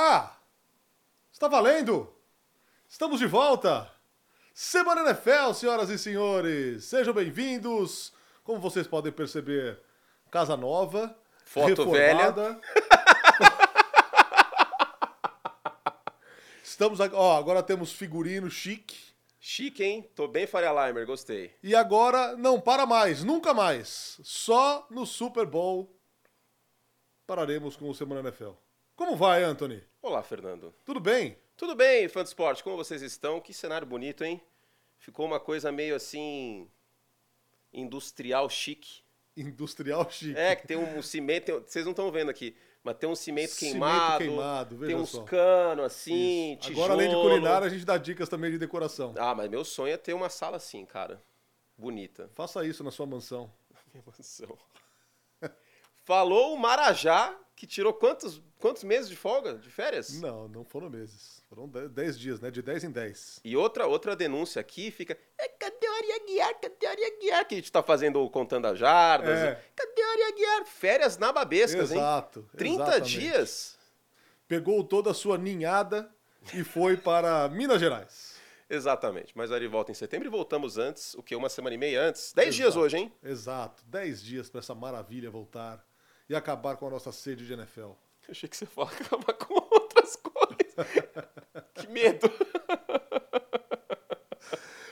Ah! Está valendo! Estamos de volta! Semana NFL, senhoras e senhores! Sejam bem-vindos! Como vocês podem perceber, casa nova, Foto reformada. Estamos aqui, ó, agora temos figurino chique. Chique, hein? Tô bem Faria Limer, gostei. E agora não para mais, nunca mais. Só no Super Bowl pararemos com o Semana NFL. Como vai, Anthony? Olá, Fernando. Tudo bem? Tudo bem, fã do esporte? Como vocês estão? Que cenário bonito, hein? Ficou uma coisa meio assim. industrial chique. Industrial chique. É, que tem um cimento. tem- Vocês não estão vendo aqui, mas tem um cimento, Cimento queimado. queimado, veja tem uns canos assim, Isso. tijolo. Agora, além de culinária, a gente dá dicas também de decoração. Ah, mas meu sonho é ter uma sala assim, cara. Bonita. Faça isso na sua mansão. Minha mansão. Falou o Marajá, que tirou quantos, quantos meses de folga, de férias? Não, não foram meses. Foram 10 dias, né? De 10 em 10. E outra, outra denúncia aqui fica. É, cadê o Ari Aguiar? Cadê o Ari Aguiar? Que a gente tá fazendo Contando as Jardas. É. Cadê o Ari Aguiar? Férias nababescas, hein? Exato. 30 exatamente. dias. Pegou toda a sua ninhada e foi para Minas Gerais. Exatamente. Mas o Ari volta em setembro e voltamos antes, o que? Uma semana e meia antes? 10 dias hoje, hein? Exato. 10 dias para essa maravilha voltar e acabar com a nossa sede de NFL. Eu achei que você falava acabar com outras coisas. que medo.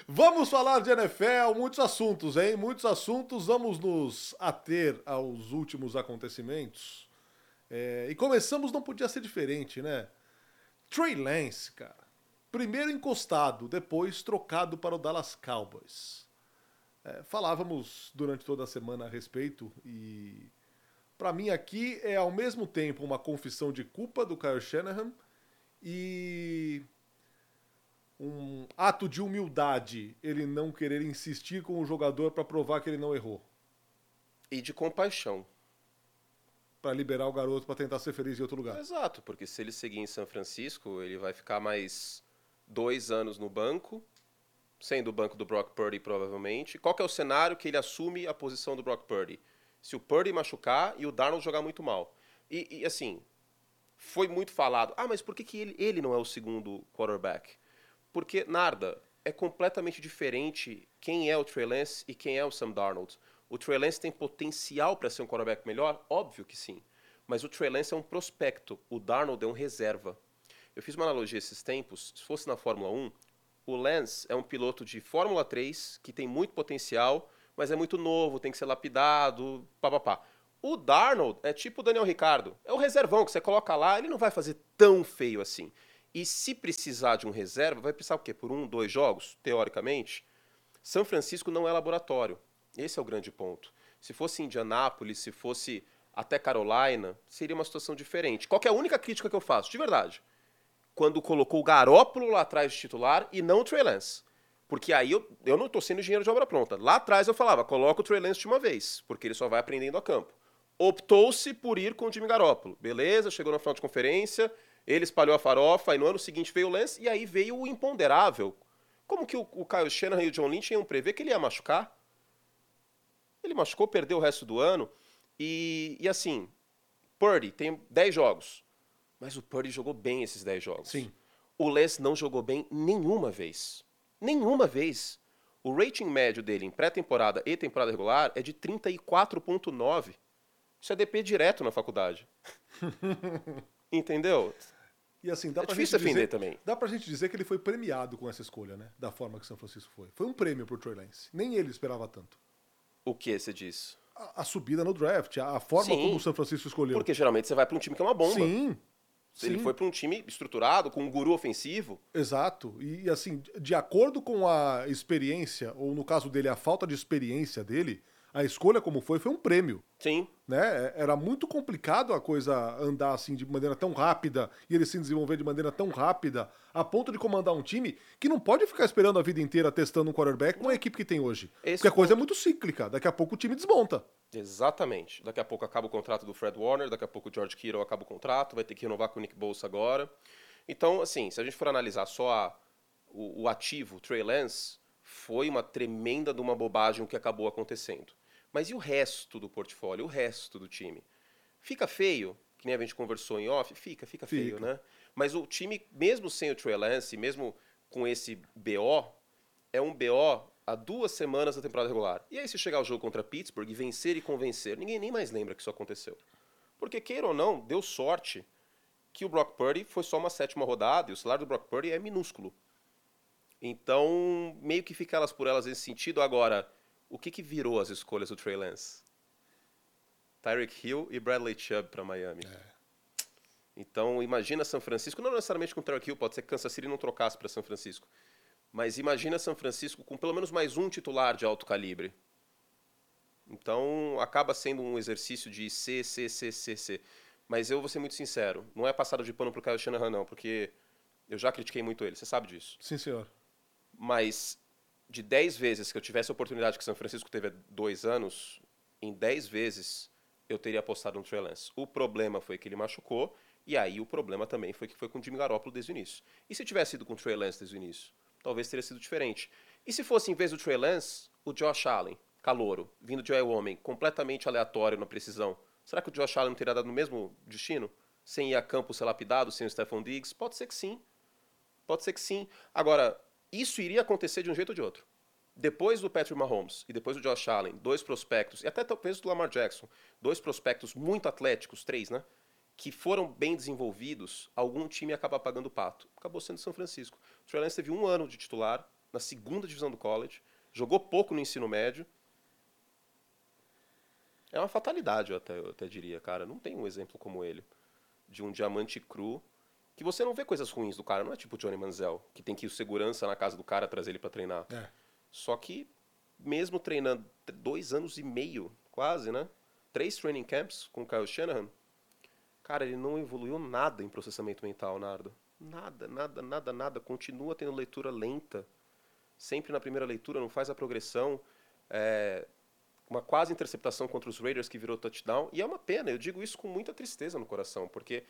Vamos falar de NFL, muitos assuntos, hein? Muitos assuntos. Vamos nos ater aos últimos acontecimentos. É, e começamos, não podia ser diferente, né? Trey Lance, cara. Primeiro encostado, depois trocado para o Dallas Cowboys. É, falávamos durante toda a semana a respeito e para mim aqui é ao mesmo tempo uma confissão de culpa do Kyle Shanahan e um ato de humildade ele não querer insistir com o jogador para provar que ele não errou, E de compaixão. para liberar o garoto para tentar ser feliz em outro lugar. Exato, porque se ele seguir em São Francisco, ele vai ficar mais dois anos no banco, sendo o banco do Brock Purdy provavelmente. Qual é o cenário que ele assume a posição do Brock Purdy? Se o Purdy machucar e o Darnold jogar muito mal. E, e, assim, foi muito falado. Ah, mas por que, que ele, ele não é o segundo quarterback? Porque, Narda, é completamente diferente quem é o Trey Lance e quem é o Sam Darnold. O Trey Lance tem potencial para ser um quarterback melhor? Óbvio que sim. Mas o Trey Lance é um prospecto, o Darnold é um reserva. Eu fiz uma analogia esses tempos, se fosse na Fórmula 1, o Lance é um piloto de Fórmula 3 que tem muito potencial, mas é muito novo, tem que ser lapidado, papapá. O Darnold é tipo o Daniel Ricardo, é o reservão que você coloca lá, ele não vai fazer tão feio assim. E se precisar de um reserva, vai precisar o quê? Por um, dois jogos, teoricamente? São Francisco não é laboratório. Esse é o grande ponto. Se fosse Indianápolis, se fosse até Carolina, seria uma situação diferente. Qual é a única crítica que eu faço? De verdade. Quando colocou o Garópolo lá atrás de titular e não o Trey Lance. Porque aí eu, eu não estou sendo engenheiro de obra pronta. Lá atrás eu falava, coloca o Trey Lance de uma vez, porque ele só vai aprendendo a campo. Optou-se por ir com o Jimmy Garoppolo. Beleza, chegou na final de conferência, ele espalhou a farofa, e no ano seguinte veio o Lance, e aí veio o imponderável. Como que o, o Kyle Shanahan e o John Lynch iam prever que ele ia machucar? Ele machucou, perdeu o resto do ano. E, e assim, Purdy tem 10 jogos. Mas o Purdy jogou bem esses 10 jogos. Sim. O Les não jogou bem nenhuma vez. Nenhuma vez. O rating médio dele em pré-temporada e temporada regular é de 34,9. Isso é DP direto na faculdade. Entendeu? E assim, dá É pra difícil gente defender dizer, também. Dá pra gente dizer que ele foi premiado com essa escolha, né? Da forma que São Francisco foi. Foi um prêmio pro Trey Lance. Nem ele esperava tanto. O que você diz? A, a subida no draft, a, a forma Sim. como o São Francisco escolheu. Porque geralmente você vai para um time que é uma bomba. Sim. Ele sim. foi para um time estruturado, com um guru ofensivo. Exato. E assim, de acordo com a experiência, ou no caso dele, a falta de experiência dele, a escolha como foi, foi um prêmio. Sim. Né? Era muito complicado a coisa andar assim de maneira tão rápida e ele se desenvolver de maneira tão rápida, a ponto de comandar um time que não pode ficar esperando a vida inteira testando um quarterback com a equipe que tem hoje. Esse Porque a coisa é ponto. muito cíclica. Daqui a pouco o time desmonta. Exatamente. Daqui a pouco acaba o contrato do Fred Warner, daqui a pouco o George Kittle acaba o contrato, vai ter que renovar com o Nick Bolsa agora. Então, assim, se a gente for analisar só a- o, o ativo, o Trey Lance, foi uma tremenda de uma bobagem o que acabou acontecendo. Mas e o resto do portfólio, o resto do time? Fica feio que nem a gente conversou em off, fica, fica, feio, Fica. né? Mas o time, mesmo sem o Trey Lance, mesmo com esse BO, é um BO há duas semanas da temporada regular. E aí, se chegar o jogo contra Pittsburgh e vencer e convencer, ninguém nem mais lembra que isso aconteceu. Porque, queira ou não, deu sorte que o Brock Purdy foi só uma sétima rodada e o salário do Brock Purdy é minúsculo. Então, meio que fica elas por elas nesse sentido. Agora, o que, que virou as escolhas do Trey Lance? Tyreek Hill e Bradley Chubb para Miami. Então, imagina São Francisco, não necessariamente com o Tyreek Hill, pode ser que Kansas City não trocasse para São Francisco. Mas imagina São Francisco com pelo menos mais um titular de alto calibre. Então, acaba sendo um exercício de C, C, C, C, C. Mas eu vou ser muito sincero, não é passado de pano pro Kyle Shanahan, não, porque eu já critiquei muito ele, você sabe disso. Sim, senhor. Mas de 10 vezes que eu tivesse a oportunidade que São Francisco teve há dois anos, em 10 vezes eu teria apostado no Trey Lance. O problema foi que ele machucou, e aí o problema também foi que foi com o Jimmy Garoppolo desde o início. E se tivesse ido com o Trey Lance desde o início? Talvez teria sido diferente. E se fosse, em vez do Trey Lance, o Josh Allen, calouro, vindo de Wyoming, completamente aleatório na precisão, será que o Josh Allen não teria dado o mesmo destino? Sem ir a campo ser lapidado, sem o Stephon Diggs? Pode ser que sim. Pode ser que sim. Agora, isso iria acontecer de um jeito ou de outro. Depois do Patrick Mahomes e depois do Josh Allen, dois prospectos, e até talvez do Lamar Jackson, dois prospectos muito atléticos, três, né? Que foram bem desenvolvidos, algum time acaba pagando o pato. Acabou sendo São Francisco. O Trey Lance teve um ano de titular na segunda divisão do college, jogou pouco no ensino médio. É uma fatalidade, eu até, eu até diria, cara. Não tem um exemplo como ele, de um diamante cru que você não vê coisas ruins do cara. Não é tipo o Johnny Manziel, que tem que ir o segurança na casa do cara trazer ele para treinar. É. Só que, mesmo treinando dois anos e meio, quase, né? Três training camps com o Kyle Shanahan, cara, ele não evoluiu nada em processamento mental, Nardo. Nada, nada, nada, nada. Continua tendo leitura lenta. Sempre na primeira leitura, não faz a progressão. É, uma quase interceptação contra os Raiders que virou touchdown. E é uma pena, eu digo isso com muita tristeza no coração, porque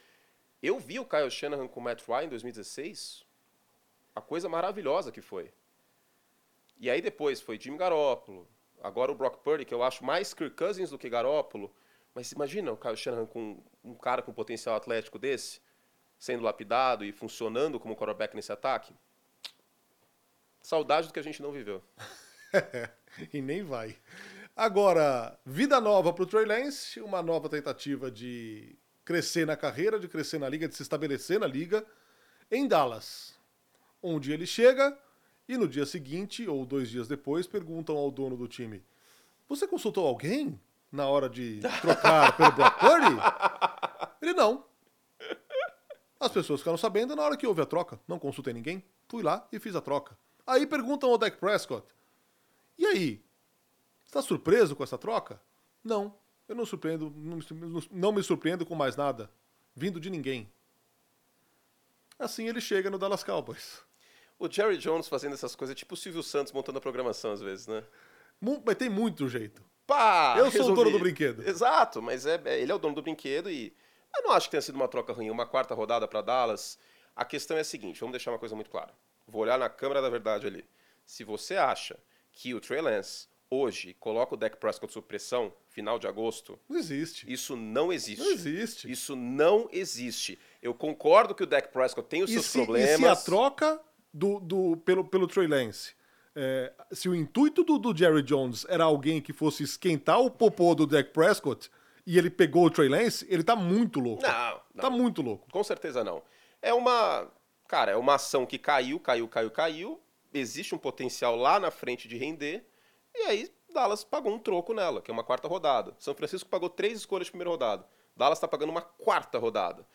eu vi o Kyle Shanahan com o Matt Ryan em 2016, a coisa maravilhosa que foi. E aí depois foi Jimmy Garoppolo, agora o Brock Purdy, que eu acho mais Kirk Cousins do que Garoppolo. Mas imagina o Kyle Shanahan com um cara com potencial atlético desse, sendo lapidado e funcionando como quarterback nesse ataque. Saudade do que a gente não viveu. e nem vai. Agora, vida nova pro Trey Lance, uma nova tentativa de crescer na carreira, de crescer na liga, de se estabelecer na liga, em Dallas. Onde ele chega e no dia seguinte, ou dois dias depois, perguntam ao dono do time: Você consultou alguém na hora de trocar pelo Brock Purdy? Ele não. As pessoas ficaram sabendo na hora que houve a troca. Não consultei ninguém. Fui lá e fiz a troca. Aí perguntam ao Dak Prescott: E aí? Está surpreso com essa troca? Não. Eu não surpreendo, não me- não me surpreendo com mais nada. Vindo de ninguém. Assim ele chega no Dallas Cowboys. O Jerry Jones fazendo essas coisas, é tipo o Silvio Santos montando a programação às vezes, né? Mas tem muito jeito. Pá! Eu sou o resolvi. dono do brinquedo. Exato, mas é, é- ele é o dono do brinquedo e eu não acho que tenha sido uma troca ruim, uma quarta rodada para Dallas. A questão é a seguinte, vamos deixar uma coisa muito clara. Vou olhar na câmera da verdade ali. Se você acha que o Trey Lance hoje coloca o Dak Prescott sob pressão, final de agosto, Não existe. isso não existe. Não existe. Isso não existe. Eu concordo que o Dak Prescott tem os E seus se, e problemas. se a troca do, do, pelo, pelo Trey Lance, é, se o intuito do, do Jerry Jones era alguém que fosse esquentar o popô do Dak Prescott e ele pegou o Trey Lance, ele tá muito louco. Não, não. Tá muito louco. Com certeza não. É uma. Cara, é uma ação que caiu, caiu, caiu, caiu. Existe um potencial lá na frente de render. E aí, Dallas pagou um troco nela, que é uma quarta rodada. São Francisco pagou três escolhas de primeira rodada. Dallas está pagando uma quarta rodada.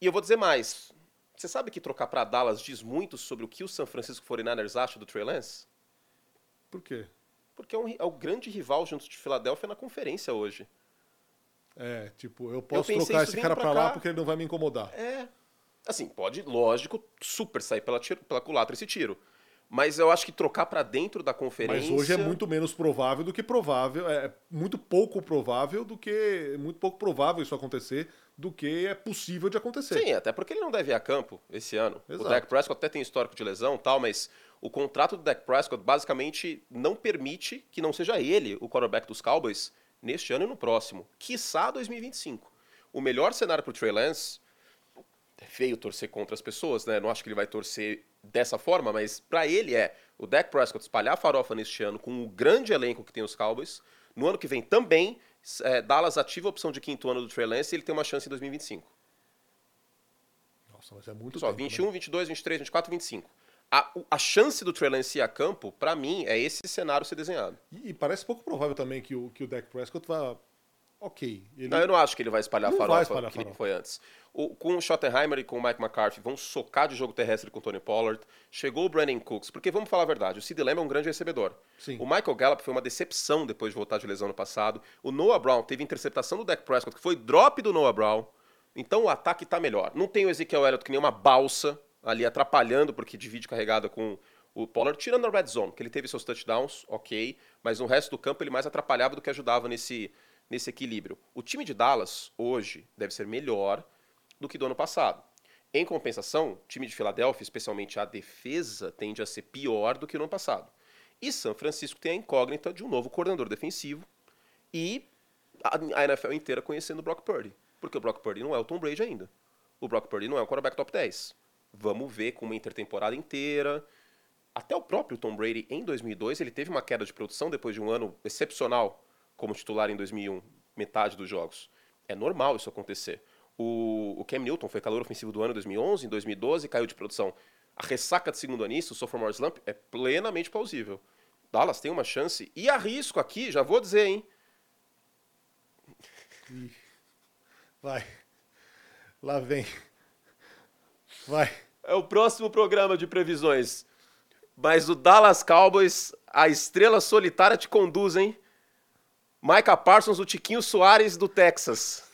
E eu vou dizer mais. Você sabe que trocar para Dallas diz muito sobre o que o San Francisco 49ers acha do Trey Lance? Por quê? Porque é, um é o grande rival junto de Filadélfia na conferência hoje. É, tipo, eu posso pensei trocar esse cara pra lá porque ele não vai me incomodar. É. Assim, pode, lógico, super sair pela, tiro, pela culatra esse tiro. Mas eu acho que trocar pra dentro da conferência. Mas hoje é muito menos provável do que provável, é muito pouco provável do que muito pouco provável isso acontecer do que é possível de acontecer. Sim, até porque ele não deve ir a campo esse ano. Exato. O Dak Prescott até tem histórico de lesão e tal, mas o contrato do Dak Prescott basicamente não permite que não seja ele o quarterback dos Cowboys neste ano e no próximo. Quiçá 2025. o melhor cenário pro Trey Lance é feio torcer contra as pessoas, né? Não acho que ele vai torcer dessa forma, mas para ele é o Dak Prescott espalhar a farofa neste ano com o grande elenco que tem os Cowboys. No ano que vem também, é, Dallas ativa a opção de quinto ano do Trey Lance e ele tem uma chance em 2025. Nossa, mas é muito Só, tempo, 21, né? 22, 23, 24, 25. A, a chance do Trey Lance ir a campo, para mim, é esse cenário ser desenhado. E, e parece pouco provável também que o, que o Dak Prescott vá... Ok. Ele... Não, eu não acho que ele vai espalhar Não a vai farofa espalhar a que farofa. foi antes. O- com o Schottenheimer e com o Mike McCarthy vão socar de jogo terrestre com o Tony Pollard. Chegou o Brandon Cooks, porque vamos falar a verdade, o Sid Lamb é um grande recebedor. Sim. O Michael Gallup foi uma decepção depois de voltar de lesão no passado. O Noah Brown teve interceptação do Dak Prescott, que foi drop do Noah Brown. Então o ataque tá melhor. Não tem o Ezekiel Elliott que nem uma balsa ali atrapalhando, porque divide carregada com o Pollard, tirando a red zone, que ele teve seus touchdowns, ok, mas no resto do campo ele mais atrapalhava do que ajudava nesse, nesse equilíbrio. O time de Dallas, hoje, deve ser melhor do que do ano passado. Em compensação, o time de Filadélfia, especialmente a defesa, tende a ser pior do que no ano passado. E São Francisco tem a incógnita de um novo coordenador defensivo e a NFL inteira conhecendo o Brock Purdy. Porque o Brock Purdy não é o Tom Brady ainda. O Brock Purdy não é um quarterback top 10. Vamos ver com uma intertemporada inteira. Até o próprio Tom Brady, em 2002, ele teve uma queda de produção depois de um ano excepcional como titular em 2001, metade dos jogos. É normal isso acontecer. O, o Cam Newton foi calor ofensivo do ano em 2011, em 2012 caiu de produção. A ressaca de segundo anício, o sophomore slump, é plenamente plausível. Dallas tem uma chance, e arrisco aqui, já vou dizer, hein? Vai. Lá vem. Vai. É o próximo programa de previsões. Mas o Dallas Cowboys, a estrela solitária te conduz, hein? Micah Parsons, o Tiquinho Soares do Texas.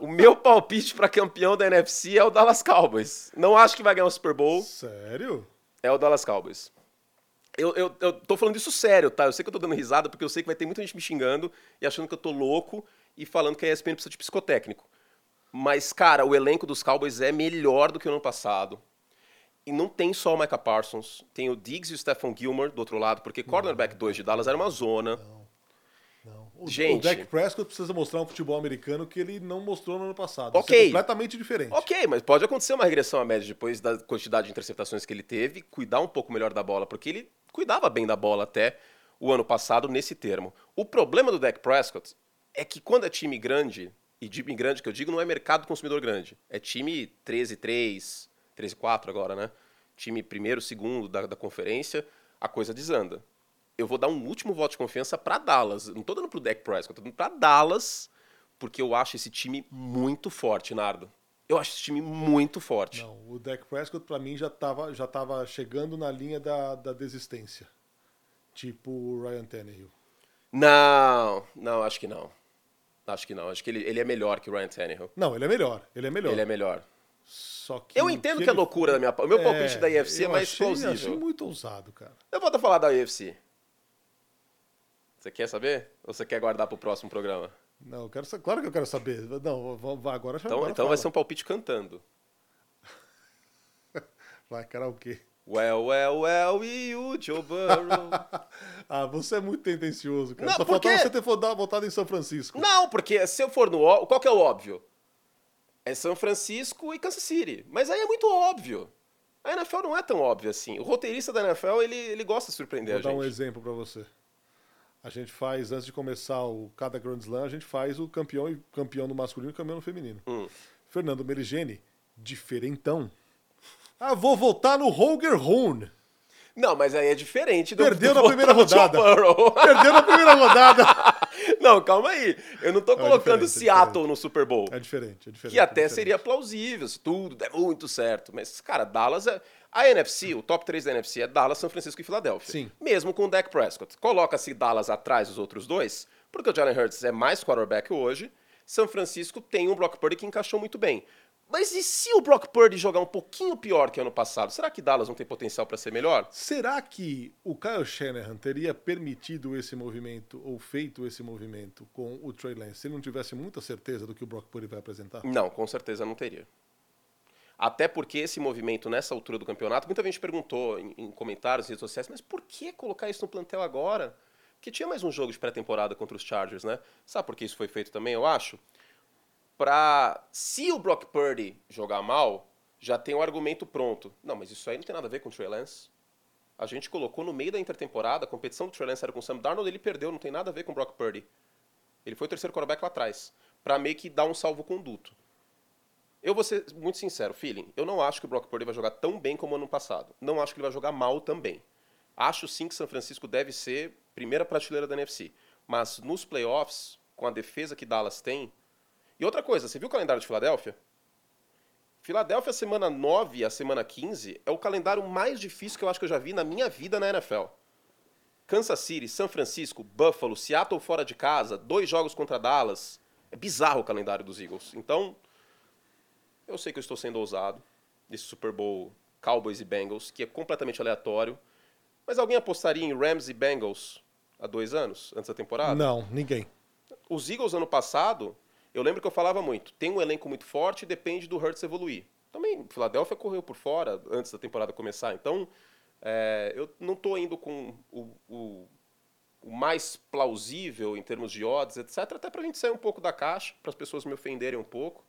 O meu palpite para campeão da NFC é o Dallas Cowboys. Não acho que vai ganhar o Super Bowl, Sério? é o Dallas Cowboys. Eu, eu, eu tô falando isso sério, tá? Eu sei que eu tô dando risada porque eu sei que vai ter muita gente me xingando e achando que eu tô louco e falando que a ESPN precisa de psicotécnico. Mas, cara, o elenco dos Cowboys é melhor do que o ano passado. E não tem só o Micah Parsons, tem o Diggs e o Stephon Gilmore do outro lado, porque cornerback 2 de Dallas era uma zona. Não. O, Gente. o Dak Prescott precisa mostrar um futebol americano que ele não mostrou no ano passado. Ok. Isso é completamente diferente. Ok, mas pode acontecer uma regressão à média depois da quantidade de interceptações que ele teve, cuidar um pouco melhor da bola, porque ele cuidava bem da bola até o ano passado nesse termo. O problema do Dak Prescott é que quando é time grande, e time grande que eu digo não é mercado consumidor grande, é time 13-3, 13-4 agora, né? Time primeiro, segundo da, da conferência, a coisa desanda. Eu vou dar um último voto de confiança pra Dallas. Não tô dando pro Dak Prescott, tô dando pra Dallas, porque eu acho esse time muito forte, Nardo. Eu acho esse time muito forte. Não, o Dak Prescott pra mim já tava, já tava chegando na linha da, da desistência. Tipo o Ryan Tannehill. Não, não, acho que não. Acho que não. Acho que ele, ele é melhor que o Ryan Tannehill. Não, ele é melhor. Ele é melhor. Ele é melhor. Só que Eu entendo que, ele- é loucura da minha parte. O meu palpite da IFC é eu mais achei, plausível. Achei muito ousado, cara. Eu vou falar da UFC. Você quer saber? Ou você quer guardar pro próximo programa? Não, eu quero, sa- claro que eu quero saber. Não, vai, agora já Então, agora então vai ser um palpite cantando. Vai, karaokê. Well, well, well, e o Joe Burrow. ah, você é muito tendencioso, cara. Não, Só por faltava você ter votado em São Francisco. Não, porque se eu for no qual que é o óbvio? É São Francisco e Kansas City. Mas aí é muito óbvio. A NFL não é tão óbvio assim. O roteirista da NFL, ele, ele gosta de surpreender Vou a dar gente. um exemplo pra você. A gente faz, antes de começar o cada Grand Slam, a gente faz o campeão, e- campeão no masculino e campeão no feminino. Hum. Fernando Meligeni, diferentão. Ah, vou votar no Holger Horn. Não, mas aí é diferente do Perdeu do na primeira rodada. Perdeu na primeira rodada. não, calma aí. Eu não tô Não, é colocando é Seattle diferente. no Super Bowl. É diferente, é diferente. que até é diferente. seria plausível, se tudo der muito certo. Mas, cara, Dallas é. A NFC, o top 3 da NFC é Dallas, São Francisco e Filadélfia. Sim. Mesmo com o Dak Prescott. Coloca-se Dallas atrás dos outros dois, porque o Jalen Hurts é mais quarterback hoje. São Francisco tem um Brock Purdy que encaixou muito bem. Mas e se o Brock Purdy jogar um pouquinho pior que ano passado? Será que Dallas não tem potencial para ser melhor? Será que o Kyle Shanahan teria permitido esse movimento ou feito esse movimento com o Trey Lance se ele não tivesse muita certeza do que o Brock Purdy vai apresentar? Não, com certeza não teria. Até porque esse movimento nessa altura do campeonato, muita gente perguntou em, em comentários, redes sociais, mas por que colocar isso no plantel agora? Porque tinha mais um jogo de pré-temporada contra os Chargers, né? Sabe por que isso foi feito também, eu acho? pra. Se o Brock Purdy jogar mal, já tem um argumento pronto. Não, mas isso aí não tem nada a ver com o Trey Lance. A gente colocou no meio da intertemporada, a competição do Trey Lance era com o Sam Darnold, ele perdeu, não tem nada a ver com o Brock Purdy. Ele foi o terceiro quarterback lá atrás, pra meio que dar um salvo-conduto. Eu vou ser muito sincero, feeling. Eu não acho que o Brock Purdy vai jogar tão bem como ano passado. Não acho que ele vai jogar mal também. Acho sim que São Francisco deve ser primeira prateleira da NFC. Mas nos playoffs, com a defesa que Dallas tem. E outra coisa, você viu o calendário de Filadélfia? Filadélfia, semana 9 a semana 15, é o calendário mais difícil que eu acho que eu já vi na minha vida na NFL. Kansas City, São Francisco, Buffalo, Seattle fora de casa, dois jogos contra Dallas. É bizarro o calendário dos Eagles. Então, eu sei que eu estou sendo ousado nesse Super Bowl Cowboys e Bengals, que é completamente aleatório. Mas alguém apostaria em Rams e Bengals há dois anos, antes da temporada? Não, ninguém. Os Eagles, ano passado, eu lembro que eu falava muito, tem um elenco muito forte e depende do Hurts evoluir. Também, Filadélfia correu por fora antes da temporada começar, então é, eu não estou indo com o, o, o, mais plausível em termos de odds, etc., até para a gente sair um pouco da caixa, para as pessoas me ofenderem um pouco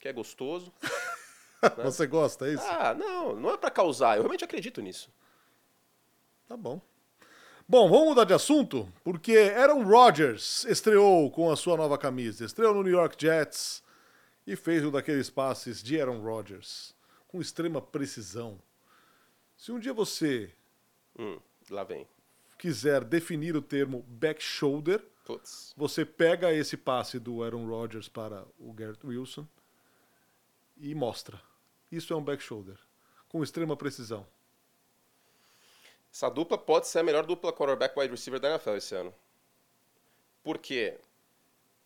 que é gostoso. né? Você gosta, é isso? Ah, não, não é para causar, eu realmente acredito nisso. Tá bom. Bom, vamos mudar de assunto, porque Aaron Rodgers estreou com a sua nova camisa. Estreou no New York Jets e fez um daqueles passes de Aaron Rodgers com extrema precisão. Se um dia você hum, lá vem. quiser definir o termo back shoulder, Puts. você pega esse passe do Aaron Rodgers para o Garrett Wilson e mostra. Isso é um back shoulder, com extrema precisão. Essa dupla pode ser a melhor dupla quarterback wide receiver da NFL esse ano. Porque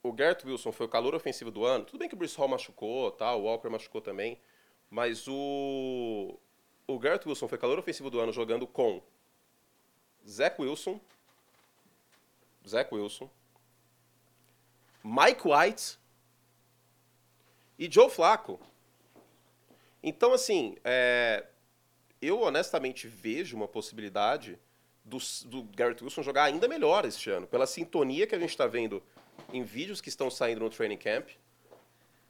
o Garrett Wilson foi o calor ofensivo do ano. Tudo bem que o Bruce Hall machucou, tá? o Walker machucou também. Mas o, o Garrett Wilson foi calor ofensivo do ano jogando com Zach Wilson, Zach Wilson, Mike White e Joe Flacco. Então, assim, é, eu honestamente vejo uma possibilidade do, do Garrett Wilson jogar ainda melhor este ano, pela sintonia que a gente está vendo em vídeos que estão saindo no training camp.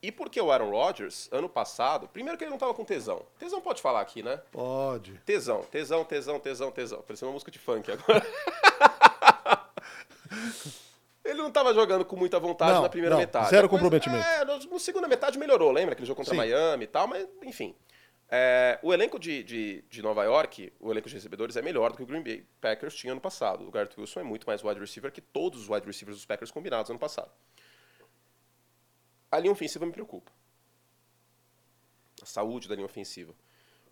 E porque o Aaron Rodgers, ano passado, primeiro que ele não estava com tesão. Tesão pode falar aqui, né? Pode. Tesão, tesão, tesão, tesão, tesão. Parecendo uma música de funk agora. Ele não estava jogando com muita vontade não, na primeira não, metade. Zero Depois, comprometimento. É, no, no, segunda metade melhorou, lembra? Que ele jogou contra Sim. Miami e tal, mas enfim. É, o elenco de, de, de, Nova York, o elenco de recebedores é melhor do que o Green Bay Packers tinha ano passado. O Garrett Wilson é muito mais wide receiver que todos os wide receivers dos Packers combinados ano passado. A linha ofensiva me preocupa. A saúde da linha ofensiva.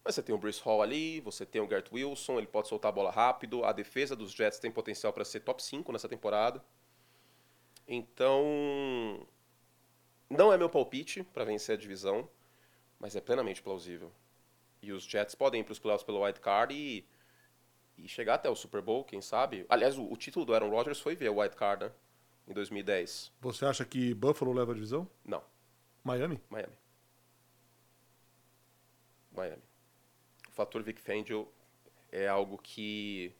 Mas você tem o Bruce Hall ali, você tem o Garrett Wilson, ele pode soltar a bola rápido. A defesa dos Jets tem potencial para ser top 5 nessa temporada. Então, não é meu palpite para vencer a divisão, mas é plenamente plausível. E os Jets podem ir para os playoffs pelo wild card e, e chegar até o Super Bowl, quem sabe. Aliás, o, o título do Aaron Rodgers foi ver o wild card, né? Em 2010. Você acha que Buffalo leva a divisão? Não. Miami? Miami. Miami. O fator Vic Fangio é algo que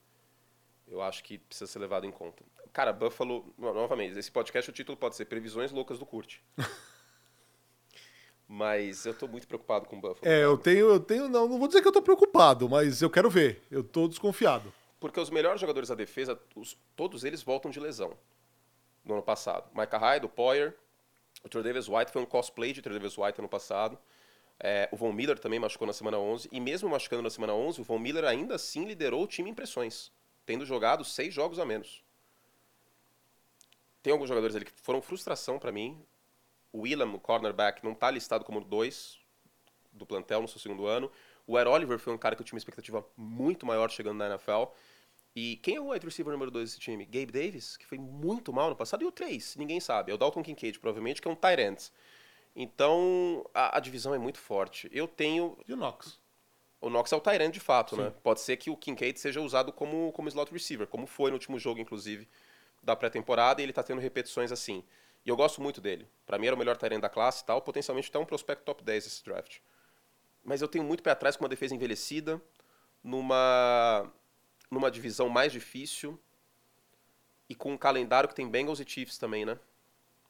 eu acho que precisa ser levado em conta. Cara, Buffalo, novamente, esse podcast, o título pode ser Previsões Loucas do Curte. mas eu tô muito preocupado com o Buffalo. É, eu tenho, eu tenho, não, não vou dizer que eu tô preocupado, mas eu quero ver. Eu tô desconfiado. Porque os melhores jogadores da defesa, os, todos eles voltam de lesão no ano passado. Micah Hyde, o Poyer, o Trey Davis White foi um cosplay de Trey Davis White ano passado. É, o Von Miller também machucou na semana 11. E mesmo machucando na semana 11, o Von Miller ainda assim liderou o time em pressões, tendo jogado seis jogos a menos. Tem alguns jogadores ali que foram frustração para mim. O Willam, o cornerback, não está listado como dois do plantel no seu segundo ano. O Ed Oliver foi um cara que eu tinha uma expectativa muito maior chegando na NFL. E quem é o wide receiver número 2 desse time? Gabe Davis, que foi muito mal no passado, e o 3, ninguém sabe. É o Dalton Kincaid, provavelmente, que é um tight end. Então, a, a, divisão é muito forte. Eu tenho... E o Knox? O Knox é o tight end de fato, Sim. né? Pode ser que o Kincaid seja usado como, como slot receiver, como foi no último jogo, inclusive da pré-temporada e ele está tendo repetições assim. E eu gosto muito dele. Para mim era o melhor Tyrant da classe e tal, potencialmente até um prospecto top 10 esse draft. Mas eu tenho muito pé atrás com uma defesa envelhecida, numa numa divisão mais difícil e com um calendário que tem Bengals e Chiefs também, né?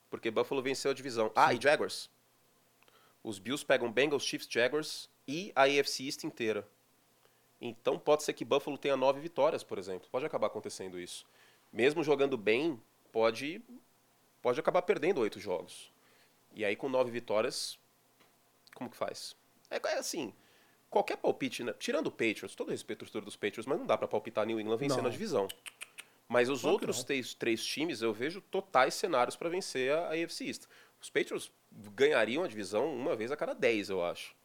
Porque Buffalo venceu a divisão. Ah, e Jaguars. Os Bills pegam Bengals, Chiefs, Jaguars e a AFC East inteira. Então pode ser que Buffalo tenha nove vitórias, por exemplo. Pode acabar acontecendo isso. Mesmo jogando bem, pode, pode acabar perdendo oito jogos. E aí com nove vitórias, como que faz? É, é assim, qualquer palpite, né? tirando o Patriots, todo respeito ao torcedor dos Patriots, mas não dá para palpitar New England vencendo Não. a divisão. Mas os Claro outros três, três times, eu vejo totais cenários para vencer a AFC East. Os Patriots ganhariam a divisão uma vez a cada 10, eu acho.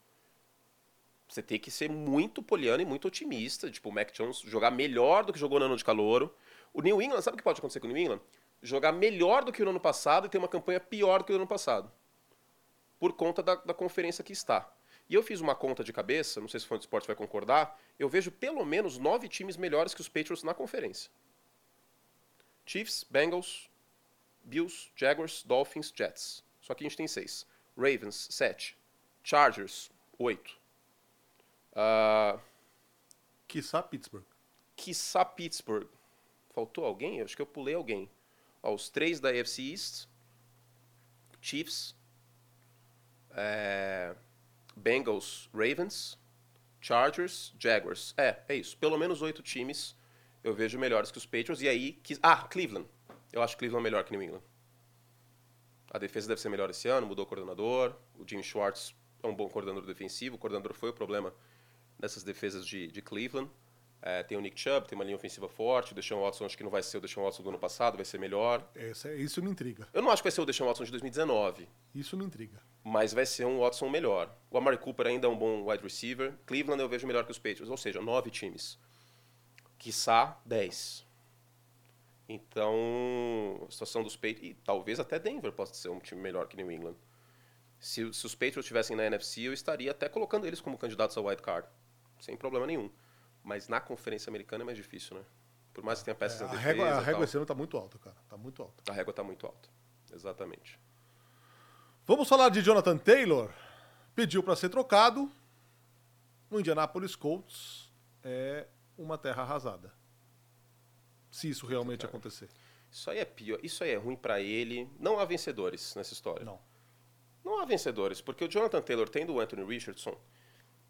Você tem que ser muito poliano e muito otimista. Tipo, o Mac Jones jogar melhor do que jogou no ano de calouro. O New England, sabe o que pode acontecer com o New England? Jogar melhor do que o ano passado e ter uma campanha pior do que o ano passado. Por conta da, da conferência que está. E eu fiz uma conta de cabeça, não sei se o fã de esporte vai concordar, eu vejo pelo menos nove times melhores que os Patriots na conferência. Chiefs, Bengals, Bills, Jaguars, Dolphins, Jets. Só que a gente tem seis. Ravens, sete. Chargers, oito. Uh, Quiçá Pittsburgh. quiçá Pittsburgh. Faltou alguém? Eu Acho que eu pulei alguém. Ó, os três da AFC East. Chiefs. é, Bengals, Ravens. Chargers, Jaguars. É, é isso. Pelo menos oito times eu vejo melhores que os Patriots. E aí... que- Ah, Cleveland. Eu acho Cleveland melhor que New England. A defesa deve ser melhor esse ano, mudou o coordenador. O Jim Schwartz é um bom coordenador defensivo. O coordenador foi o problema nessas defesas de, de Cleveland. É, tem o Nick Chubb, tem uma linha ofensiva forte. O Deshaun Watson acho que não vai ser o Deshaun Watson do ano passado, vai ser melhor. Essa, isso me intriga. Eu não acho que vai ser o Deshaun Watson de 2019, Isso me intriga. mas vai ser um Watson melhor. O Amari Cooper ainda é um bom wide receiver. Cleveland eu vejo melhor que os Patriots, ou seja, nove times. Quiçá, 10. Então, a situação dos Patriots, e talvez até Denver possa ser um time melhor que New England. Se, se os Patriots estivessem na NFC, eu estaria até colocando eles como candidatos ao wild card, sem problema nenhum. Mas na Conferência Americana é mais difícil, né? Por mais que tenha peças É, na a defesa régua, a régua esse ano tá muito alta, cara. Tá muito alta. a régua está muito alta. Exatamente. Vamos falar de Jonathan Taylor. Pediu para ser trocado. No Indianapolis Colts é uma terra arrasada. Se isso realmente Cara. acontecer. Isso aí é pior, isso aí é ruim pra ele. Não há vencedores nessa história. Não. Não há vencedores, porque o Jonathan Taylor, tendo o Anthony Richardson,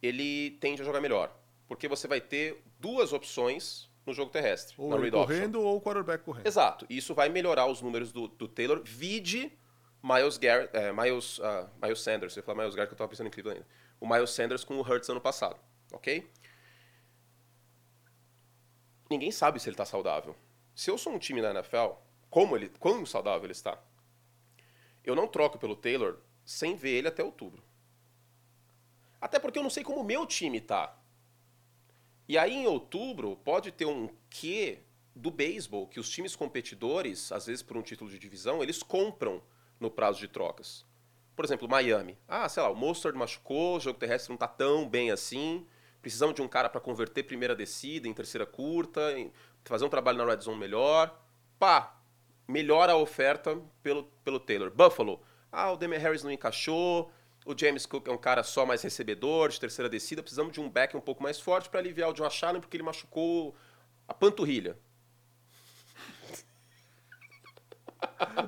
ele tende a jogar melhor. Porque você vai ter duas opções no jogo terrestre, Ou ele read option. correndo ou o quarterback correndo. Exato. Isso vai melhorar os números do, do Taylor. Vide Miles, Garrett, é, Miles, ah, Miles Sanders. Eu ia falar Miles Garrett que eu estava pensando em Cleveland ainda. O Miles Sanders com o Hurts ano passado. Ok? Ninguém sabe se ele está saudável. Se eu sou um time na NFL, como ele, quão saudável ele está, eu não troco pelo Taylor sem ver ele até outubro. Até porque eu não sei como o meu time tá. E aí em outubro pode ter um quê do beisebol que os times competidores, às vezes por um título de divisão, eles compram no prazo de trocas. Por exemplo, Miami. Ah, sei lá, o Mostard machucou, o jogo terrestre não tá tão bem assim. Precisamos de um cara para converter primeira descida em terceira curta, fazer um trabalho na red zone melhor. Pá, melhora a oferta pelo, pelo Taylor. Buffalo. Ah, o Demian Harris não encaixou. O James Cook é um cara só mais recebedor, de terceira descida. Precisamos de um back um pouco mais forte para aliviar o Josh Allen, porque ele machucou a panturrilha.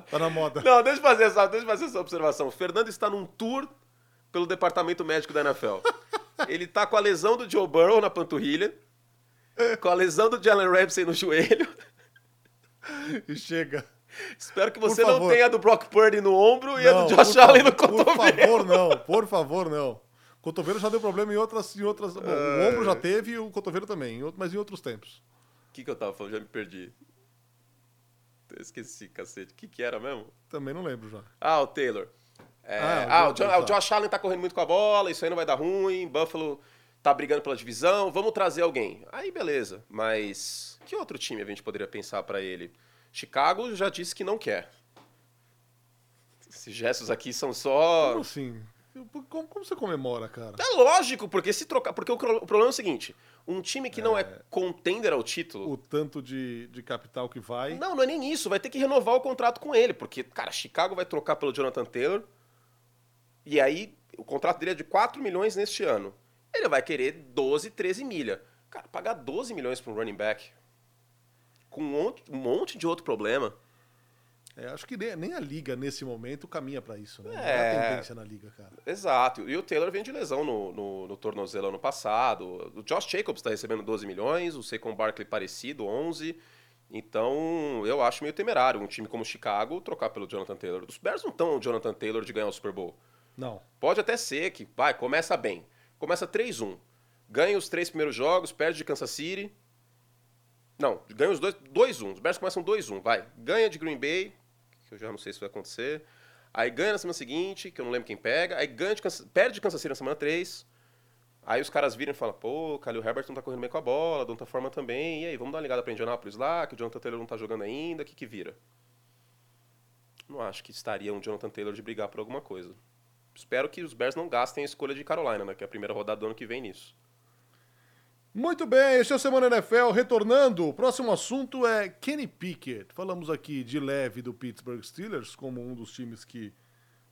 Tá na moda. Não, deixa eu fazer essa, deixa eu fazer essa observação. O Fernando está num tour pelo departamento médico da NFL. Ele tá com a lesão do Joe Burrow na panturrilha, com a lesão do Jalen Ramsey no joelho. E chega. Espero que você não tenha a do Brock Purdy no ombro e a Não, do Josh Allen no cotovelo. Por favor, não. Por favor, não. O cotovelo já deu problema em outras. Em outras o ombro já teve e o cotovelo também, mas em outros tempos. O que, que eu tava falando? Já me perdi. Eu esqueci, cacete. O que, que era mesmo? Também não lembro já. Ah, o Taylor. É, Ah, ah, o ah, o. Josh Allen tá correndo muito com a bola, isso aí não vai dar ruim. Buffalo tá brigando pela divisão, vamos trazer alguém. Aí beleza, mas que outro time a gente poderia pensar pra ele? Chicago já disse que não quer. Esses gestos aqui são só. Como assim? Como, como você comemora, cara? É lógico, porque se trocar. Porque o, problema é o seguinte: um time que não é contender ao título. O tanto de, de capital que vai. Não, não é nem isso. Vai ter que renovar o contrato com ele. Porque, cara, Chicago vai trocar pelo Jonathan Taylor. E aí, o contrato dele é de 4 milhões neste ano. Ele vai querer 12, 13 milha. Cara, pagar 12 milhões para um running back com um monte, um monte de outro problema. É, acho que nem, a liga nesse momento caminha para isso, né? É. Não é a tendência na liga, cara. Exato. E o Taylor vem de lesão no, no, no tornozelo ano passado. O Josh Jacobs está recebendo 12 milhões, o Saquon Barkley parecido, 11. Então, eu acho meio temerário um time como o Chicago trocar pelo Jonathan Taylor. Os Bears não estão o Jonathan Taylor de ganhar o Super Bowl. Não. Pode até ser que, vai, começa bem. Começa 3-1. Ganha os três primeiros jogos, perde de Kansas City. Não, ganha os dois, 2-1. Os Bears começam 2-1, vai. Ganha de Green Bay, que eu já não sei se vai acontecer. Aí ganha na semana seguinte, que eu não lembro quem pega. Aí ganha de perde de Kansas City na semana 3. Aí os caras viram e falam, pô, Khalil Herbert não tá correndo bem com a bola, Donta Forma também. E aí, vamos dar uma ligada pra Indianapolis lá, que o Jonathan Taylor não tá jogando ainda, o que que vira? Não acho que estaria um Jonathan Taylor de brigar por alguma coisa. Espero que os Bears não gastem a escolha de Carolina, né? Que é a primeira rodada do ano que vem nisso. Muito bem, esse é o Semana NFL retornando. O próximo assunto é Kenny Pickett. Falamos aqui de leve do Pittsburgh Steelers como um dos times que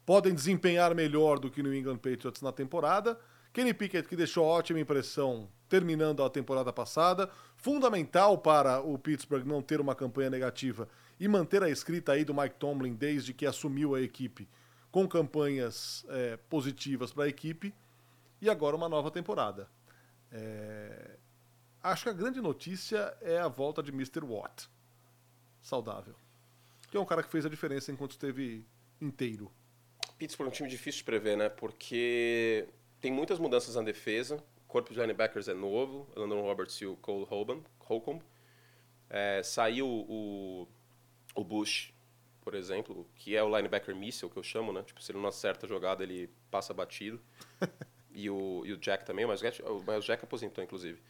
podem desempenhar melhor do que o New England Patriots na temporada. Kenny Pickett que deixou ótima impressão terminando a temporada passada, fundamental para o Pittsburgh não ter uma campanha negativa e manter a escrita aí do Mike Tomlin desde que assumiu a equipe com campanhas é, positivas para a equipe e agora uma nova temporada. É... Acho que a grande notícia é a volta de Mr. Watt, saudável, que é um cara que fez a diferença enquanto esteve inteiro. Pittsburgh é um time difícil de prever, né? Porque tem muitas mudanças na defesa. O corpo de linebackers é novo. Landon Roberts e o Cole Holcomb. Holcomb. É, saiu o, o Bush, por exemplo, que é o linebacker missile, que eu chamo, né? Tipo, se ele não acerta a jogada, ele passa batido. e, o, e o Jack também, mas o Miles Jack aposentou, inclusive.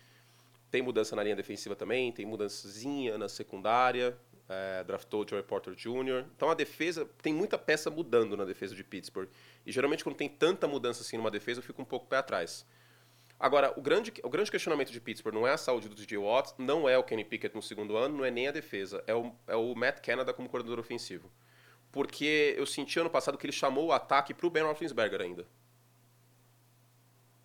Tem mudança na linha defensiva também, tem mudançazinha na secundária. É, draftou o Joey Porter Jr. Então a defesa, tem muita peça mudando na defesa de Pittsburgh. E geralmente quando tem tanta mudança assim numa defesa, eu fico um pouco pé atrás. Agora, o grande, o grande questionamento de Pittsburgh não é a saúde do DJ Watt, não é o Kenny Pickett no segundo ano, não é nem a defesa, é o, é o Matt Canada como coordenador ofensivo. Porque eu senti ano passado que ele chamou o ataque para o Ben Roethlisberger ainda.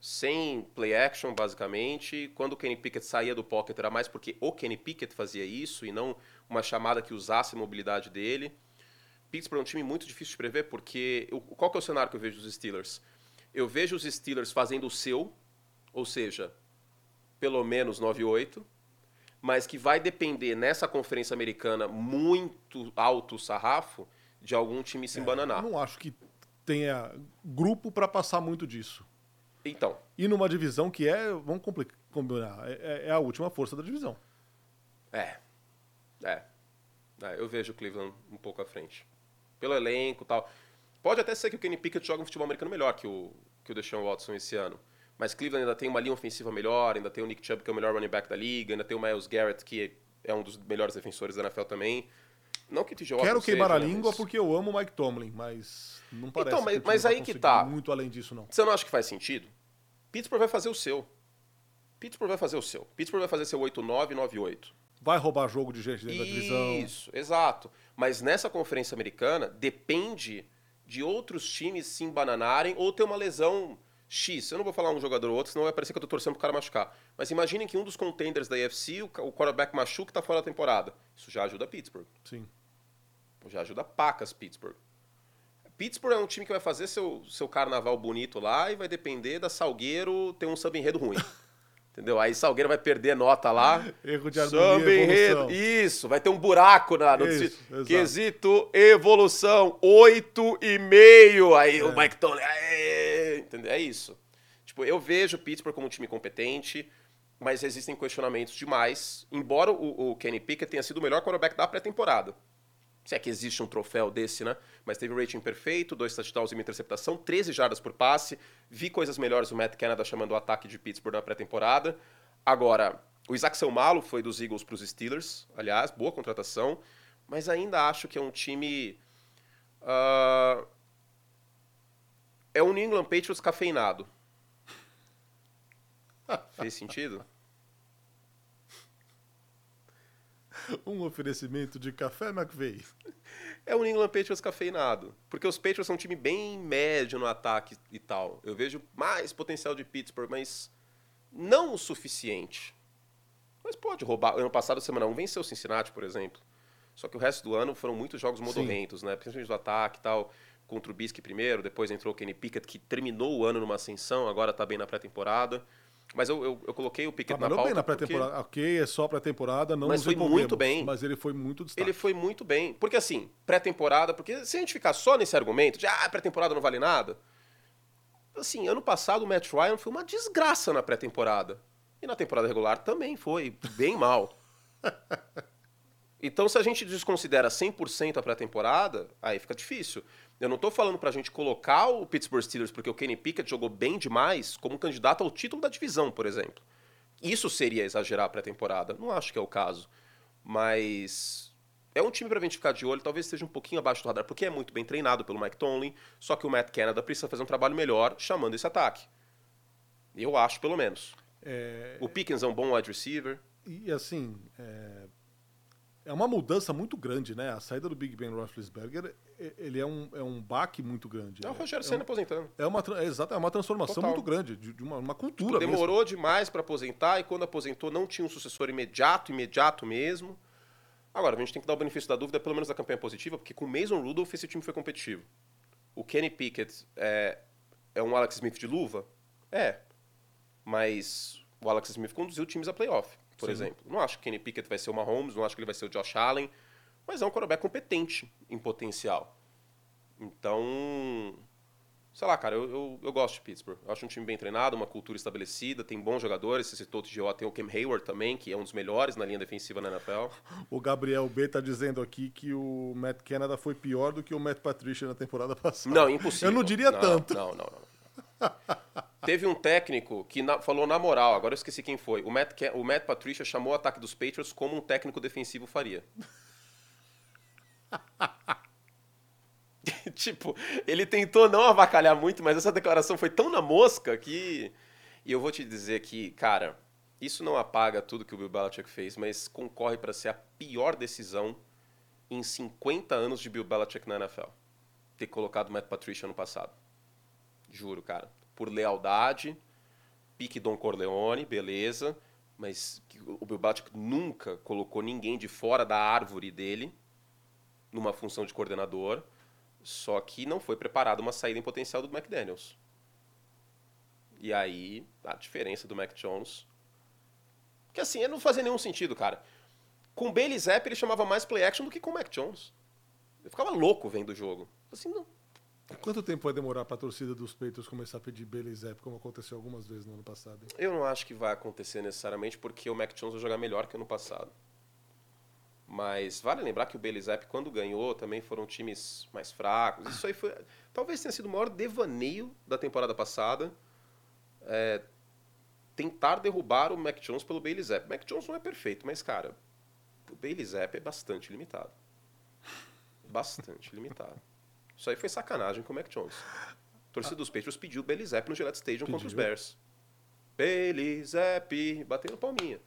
Sem play action, basicamente. Quando o Kenny Pickett saía do pocket, era mais porque o Kenny Pickett fazia isso e não uma chamada que usasse a mobilidade dele. Pittsburgh é um time muito difícil de prever, porque qual que é o cenário que eu vejo dos Steelers? Eu vejo os Steelers fazendo o seu, ou seja, pelo menos 9-8, mas que vai depender nessa conferência americana muito alto sarrafo de algum time se embananar. Eu não acho que tenha grupo para passar muito disso. Então. E numa divisão que é, vamos combinar, é, é, a última força da divisão. É. É. é. Eu vejo o Cleveland um pouco à frente. Pelo elenco e tal. Pode até ser que o Kenny Pickett jogue um futebol americano melhor que o, que o Deshaun Watson esse ano. Mas Cleveland ainda tem uma linha ofensiva melhor, ainda tem o Nick Chubb, que é o melhor running back da liga, ainda tem o Miles Garrett, que é um dos melhores defensores da NFL também. Não que TJ Quero queimar seja, a língua mas... porque eu amo o Mike Tomlin, mas não parece então, mas, que mas aí que tá. muito além disso, não. Você não acha que faz sentido? Pittsburgh vai fazer o seu. Pittsburgh vai fazer o seu. Pittsburgh vai fazer seu 8-9, 9-8. Vai roubar jogo de gente dentro Isso, da divisão. Isso, exato. Mas nessa conferência americana, depende de outros times se embananarem ou ter uma lesão X. Eu não vou falar um jogador ou outro, senão vai parecer que eu tô torcendo pro cara machucar. Mas imaginem que um dos contenders da AFC, o quarterback machuca e tá fora da temporada. Isso já ajuda Pittsburgh. Sim. Já ajuda pacas Pittsburgh. Pittsburgh é um time que vai fazer seu, seu carnaval bonito lá e vai depender da Salgueiro ter um samba enredo ruim. Entendeu? Aí Salgueiro vai perder nota lá. Erro de harmonia, samba enredo. Isso, vai ter um buraco na, no Isso, quesito evolução, 8,5. Aí é. o Mike Tony, entendeu? É isso. Tipo, eu vejo o Pittsburgh como um time competente, mas existem questionamentos demais. Embora o, o Kenny Pickett tenha sido o melhor quarterback da pré-temporada. Se é que existe um troféu desse, né? Mas teve rating perfeito, dois touchdowns e uma interceptação, 13 jardas por passe. Vi coisas melhores o Matt Canada chamando o ataque de Pittsburgh na pré-temporada. Agora, o Isaac Selmalo foi dos Eagles para os Steelers, aliás, boa contratação. Mas ainda acho que é um time... Uh, é um New England Patriots cafeinado. Fez sentido? um oferecimento de café McVeigh. É o New England Patriots cafeinado. Porque os Patriots são um time bem médio no ataque e tal. Eu vejo mais potencial de Pittsburgh, mas não o suficiente. Mas pode roubar. Ano passado, semana 1, venceu o Cincinnati, por exemplo. Só que o resto do ano foram muitos jogos modorrentos, né? Principalmente do ataque e tal. Contra o Bisque primeiro, depois entrou o Kenny Pickett, que terminou o ano numa ascensão, agora tá bem na pré-temporada. Mas eu, eu, eu, coloquei o Trabalhou na pauta bem na pré-temporada. porque- Ok, é só pré-temporada, não Mas foi muito bem. Mas ele foi muito destaque. Ele foi muito bem. Porque assim, pré-temporada, porque se a gente ficar só nesse argumento de ah, pré-temporada não vale nada. Assim, ano passado o Matt Ryan foi uma desgraça na pré-temporada. E na temporada regular também foi bem mal. Então, se a gente desconsidera 100% a pré-temporada, aí fica difícil. Eu não tô falando pra gente colocar o Pittsburgh Steelers porque o Kenny Pickett jogou bem demais como candidato ao título da divisão, por exemplo. Isso seria exagerar a pré-temporada. Não acho que é o caso. Mas é um time pra gente ficar de olho, talvez esteja um pouquinho abaixo do radar, porque é muito bem treinado pelo Mike Tomlin, só que o Matt Canada precisa fazer um trabalho melhor chamando esse ataque. Eu acho, pelo menos. É, O Pickens é um bom wide receiver. E assim, é, é uma mudança muito grande, né? A saída do Big Ben Roethlisberger, ele é um, é um baque muito grande. É o Rogério é, Senna aposentando. é uma, é, exato, é uma transformação Total. muito grande, de, de uma, uma cultura mesmo. Demorou demais pra aposentar e quando aposentou não tinha um sucessor imediato, imediato mesmo. Agora, a gente tem que dar o benefício da dúvida, pelo menos da campanha positiva, porque com o Mason Rudolph esse time foi competitivo. O Kenny Pickett é, é um Alex Smith de luva? É. Mas o Alex Smith conduziu times a playoff, por Sim. exemplo. Não acho que o Kenny Pickett vai ser o Mahomes, não acho que ele vai ser o Josh Allen, mas é um quarterback competente em potencial. Então, sei lá, cara, eu, eu, eu gosto de Pittsburgh. Eu acho um time bem treinado, uma cultura estabelecida, tem bons jogadores. Você citou o TGO, tem o Cam Hayward também, que é um dos melhores na linha defensiva na NFL. O Gabriel B tá dizendo aqui que o Matt Canada foi pior do que o Matt Patricia na temporada passada. Não, impossível. Eu não diria Não, tanto. Não, não, não. Teve um técnico que na- falou na moral, agora eu esqueci quem foi. O Matt, o Matt Patricia chamou o ataque dos Patriots como um técnico defensivo faria. tipo, ele tentou não avacalhar muito, mas essa declaração foi tão na mosca que. E eu vou te dizer que, cara, isso não apaga tudo que o Bill Belichick fez, mas concorre para ser a pior decisão em 50 anos de Bill Belichick na NFL. Ter colocado o Matt Patricia no passado. Juro, cara. Por lealdade, pique Don Corleone, beleza. Mas o Bill nunca colocou ninguém de fora da árvore dele numa função de coordenador. Só que não foi preparada uma saída em potencial do McDaniels. E aí, a diferença do Mac Jones. Que assim, não fazia nenhum sentido, cara. Com o Bailey Zapp, ele chamava mais play action do que com o Mac Jones. Eu ficava louco vendo o jogo. Assim, não, Quanto tempo vai demorar pra torcida dos Patriots começar a pedir Zapp, como aconteceu algumas vezes no ano passado? hein? Eu não acho que vai acontecer necessariamente porque o Mac Jones vai jogar melhor que ano passado. Mas vale lembrar que o Zapp, quando ganhou, também foram times mais fracos. Isso aí foi. Talvez tenha sido o maior devaneio da temporada passada. é, tentar derrubar o Mac Jones pelo Bailey Zapp. O Mac Jones não é perfeito, mas, cara, o Bailey Zapp é bastante limitado. Bastante limitado. Isso aí foi sacanagem com o Mac Jones. A torcida dos Patriots pediu Zapp no Gillette Stadium contra os Pediu? Bears. Zapp, batendo palminha.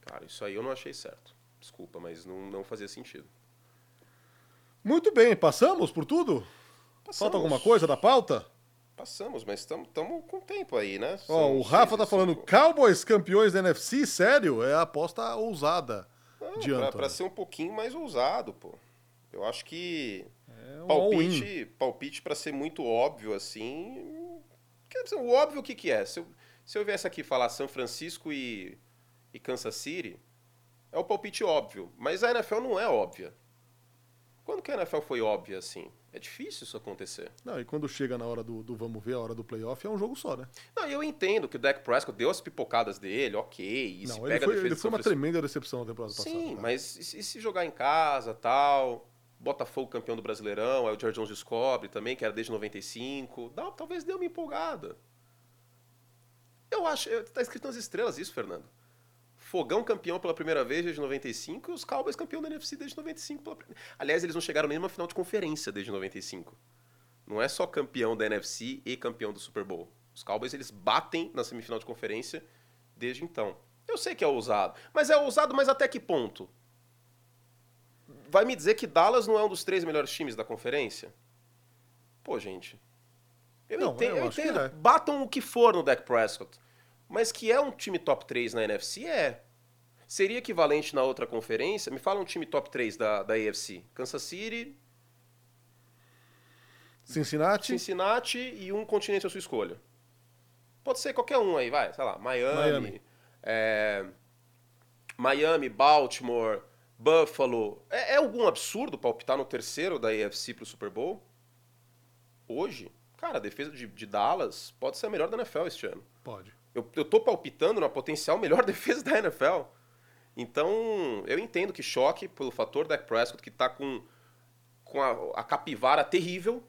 Cara, isso aí eu não achei certo. Desculpa, mas não, não fazia sentido. Muito bem, passamos por tudo? Passamos. Falta alguma coisa da pauta? Passamos, mas estamos com tempo aí, né? Ó, o Rafa tá falando cinco. Cowboys campeões da NFC? Sério? É a aposta ousada Não, pra, pra ser um pouquinho mais ousado, pô. Eu acho que É um palpite, palpite para ser muito óbvio assim. Quer dizer, o óbvio o que, que é? Se eu, se eu viesse aqui falar São Francisco e, e Kansas City, é o palpite óbvio. Mas a NFL não é óbvia. Quando que a NFL foi óbvia assim? É difícil isso acontecer. Não, e quando chega na hora do, do vamos ver, a hora do playoff, é um jogo só, né? Não, eu entendo que o Dak Prescott deu as pipocadas dele, ok. E se não, ele pega foi, ele foi uma tremenda decepção na temporada passada. Sim, tá? mas e se, e se jogar em casa tal? Botafogo campeão do Brasileirão, aí o George Jones descobre também, que era desde 95. Dá, talvez dê uma empolgada. Eu acho. Tá escrito nas estrelas isso, Fernando. Fogão campeão pela primeira vez desde 95 e os Cowboys campeão da NFC desde 95. Pela... Aliás, eles não chegaram nem numa final de conferência desde 95. Não é só campeão da NFC e campeão do Super Bowl. Os Cowboys eles batem na semifinal de conferência desde então. Eu sei que é ousado, mas é ousado, mas até que ponto? Vai me dizer que Dallas não é um dos três melhores times da conferência? Pô, gente. Eu Não, entendo, eu entendo. é. Batam o que for no Dak Prescott. Mas que é um time top 3 na NFC, é. Seria equivalente na outra conferência? Me fala um time top 3 da, da AFC. Kansas City, Cincinnati. Cincinnati e um continente à sua escolha. Pode ser qualquer um aí, vai. Sei lá, Miami. Miami. é, Miami, Baltimore, Buffalo. É, é algum absurdo palpitar no terceiro da AFC pro Super Bowl? Hoje? Cara, a defesa de, de Dallas pode ser a melhor da NFL este ano. Pode. Eu, eu tô palpitando na potencial melhor defesa da NFL. Então, eu entendo que choque pelo fator Dak Prescott, que tá com, com a, a capivara terrível.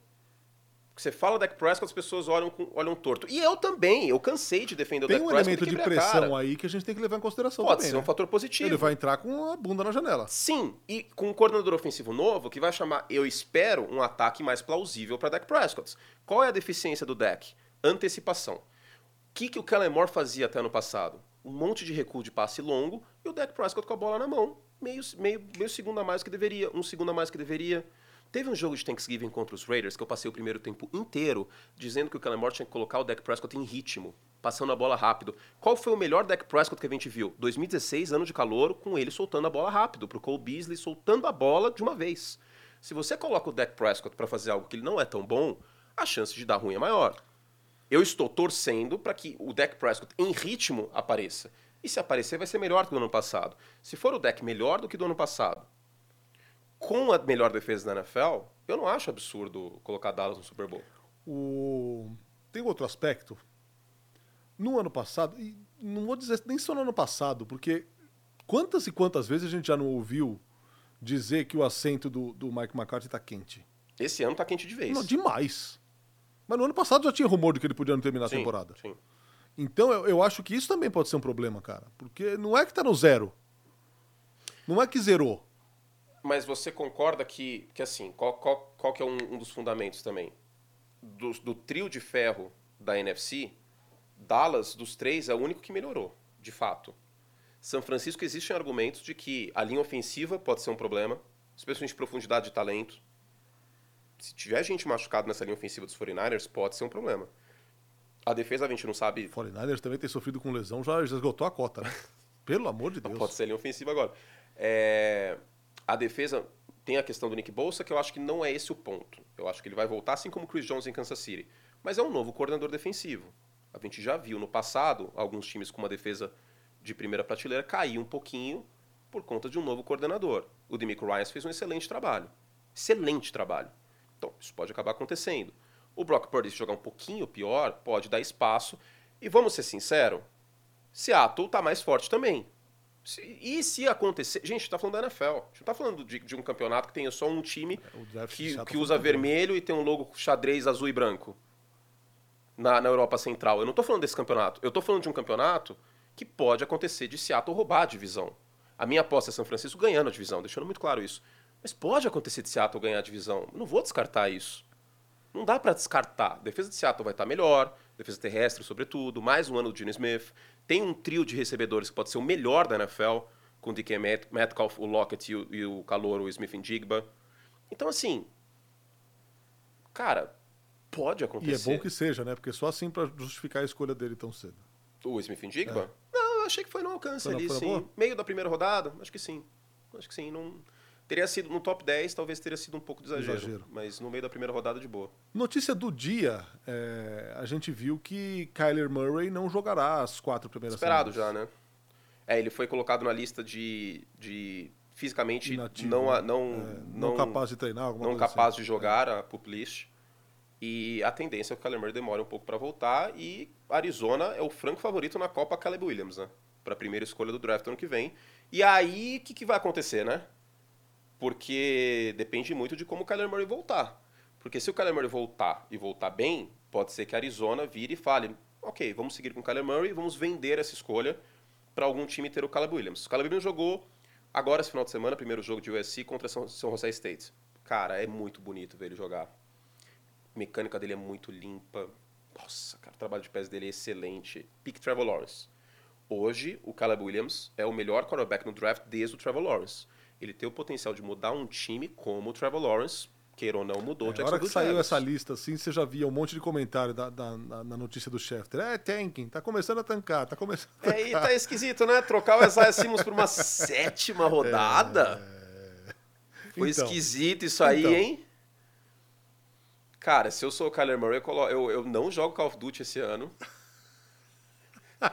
Você fala Dak Prescott, as pessoas olham, olham torto. E eu também, eu cansei de defender o Tem Dak um Prescott. elemento e de quebrei a pressão aí que a gente tem que levar em consideração Pode também. ser um né? fator positivo. Ele vai entrar com a bunda na janela. Sim, e com um coordenador ofensivo novo que vai chamar, eu espero, um ataque mais plausível para Dak Prescott. Qual é a deficiência do Dak? Antecipação. O que, que o Kellen Moore fazia até ano passado? Um monte de recuo de passe longo e o Dak Prescott com a bola na mão. Meio, meio, meio segundo a mais que deveria, um segundo a mais que deveria. Teve um jogo de Thanksgiving contra os Raiders que eu passei o primeiro tempo inteiro dizendo que o Kellen Moore tinha que colocar o Dak Prescott em ritmo, passando a bola rápido. Qual foi o melhor Dak Prescott que a gente viu? 2016, ano de calor, com ele soltando a bola rápido, pro Cole Beasley soltando a bola de uma vez. Se você coloca o Dak Prescott para fazer algo que ele não é tão bom, a chance de dar ruim é maior. Eu estou torcendo para que o Dak Prescott em ritmo apareça. E se aparecer, vai ser melhor que o ano passado. Se for o Dak melhor do que do ano passado, com a melhor defesa da NFL, eu não acho absurdo colocar Dallas no Super Bowl. O... Tem outro aspecto. No ano passado, e não vou dizer nem só no ano passado, porque quantas e quantas vezes a gente já não ouviu dizer que o assento do, do Mike McCarthy tá quente? Esse ano tá quente de vez. Não, demais. Mas no ano passado já tinha rumor de que ele podia não terminar Sim, a temporada. Sim. Então eu, eu acho que isso também pode ser um problema, cara. Porque não é que tá no zero. Não é que zerou. Mas você concorda que, que assim, qual, qual, qual que é um, um dos fundamentos também? Do, do trio de ferro da NFC, Dallas, dos três, é o único que melhorou, de fato. São Francisco existem argumentos de que a linha ofensiva pode ser um problema, especialmente de profundidade de talento. Se tiver gente machucada nessa linha ofensiva dos 49ers, pode ser um problema. A defesa a gente não sabe O 49ers também tem sofrido com lesão, já, já esgotou a cota, né? Pelo amor de Deus. Pode ser linha ofensiva agora. É, a defesa tem a questão do Nick Bolsa, que eu acho que não é esse o ponto. Eu acho que ele vai voltar assim como o Chris Jones em Kansas City. Mas é um novo coordenador defensivo. A gente já viu no passado alguns times com uma defesa de primeira prateleira cair um pouquinho por conta de um novo coordenador. O Demico Ryan fez um excelente trabalho. Excelente trabalho. Então, isso pode acabar acontecendo. O Brock Purdy, se jogar um pouquinho pior, pode dar espaço. E vamos ser sinceros, Seattle tá mais forte também. Se- e se acontecer. Gente, a gente tá falando da NFL. A gente não tá falando de, de um campeonato que tenha só um time de que, Seattle que usa vermelho e tem um logo xadrez azul e branco na, na Europa Central. Eu não tô falando desse campeonato. Eu tô falando de um campeonato que pode acontecer de Seattle roubar a divisão. A minha aposta é São Francisco ganhando a divisão, deixando muito claro isso. Mas pode acontecer de Seattle ganhar a divisão. Eu não vou descartar isso. Não dá pra descartar. A defesa de Seattle vai estar melhor, defesa terrestre, sobretudo, mais um ano do Gene Smith. Tem um trio de recebedores que pode ser o melhor da NFL, com o DK Met- Metcalf, o Lockett e o, e o calor, o Smith Jigba. Então, assim, cara, pode E é acontecer. bom que seja, né? Porque só assim pra justificar a escolha dele tão cedo. O Smith Jigba? Não, eu achei que foi no alcance Foi ali, sim. boa? Meio da primeira rodada, acho que sim. Acho que sim. Não... Teria sido no top 10, talvez teria sido um pouco de exagero, Exagero. Mas no meio da primeira rodada, de boa. Notícia do dia, é, a gente viu que Kyler Murray não jogará as quatro primeiras Esperado semanas. já, né? É, ele foi colocado na lista de, de fisicamente Inativo, não, né? não, É, não, não capaz de treinar, não capaz assim. de jogar a pup list. E a tendência é que o Kyler Murray demore um pouco para voltar. E Arizona é o franco favorito na Copa Caleb Williams, né? Para a primeira escolha do draft ano que vem. E aí, o que, que vai acontecer, né? Porque depende muito de como o Kyler Murray voltar. Porque se o Kyler Murray voltar e voltar bem, pode ser que a Arizona vire e fale: ok, vamos seguir com o Kyler Murray, vamos vender essa escolha para algum time ter o Caleb Williams. O Caleb Williams jogou agora esse final de semana, primeiro jogo de USC contra São, São José State. Cara, é muito bonito ver ele jogar. A mecânica dele é muito limpa. Nossa, cara, o trabalho de pés dele é excelente. Pick Trevor Lawrence. Hoje, o Caleb Williams é o melhor quarterback no draft desde o Trevor Lawrence. Ele tem o potencial de mudar um time como o Trevor Lawrence queira ou não, mudou É, a hora que saiu essa lista, assim, você já via um monte de comentário da, da- na, na notícia do Schefter. É, tanking, tá começando a tancar, tá começando a É, e tá esquisito, né? Trocar o Isaiah Simmons por uma sétima rodada. Foi Então, esquisito isso aí, então. hein? Cara, se eu sou o Kyler Murray, eu, colo- eu, eu não jogo Call of Duty esse ano.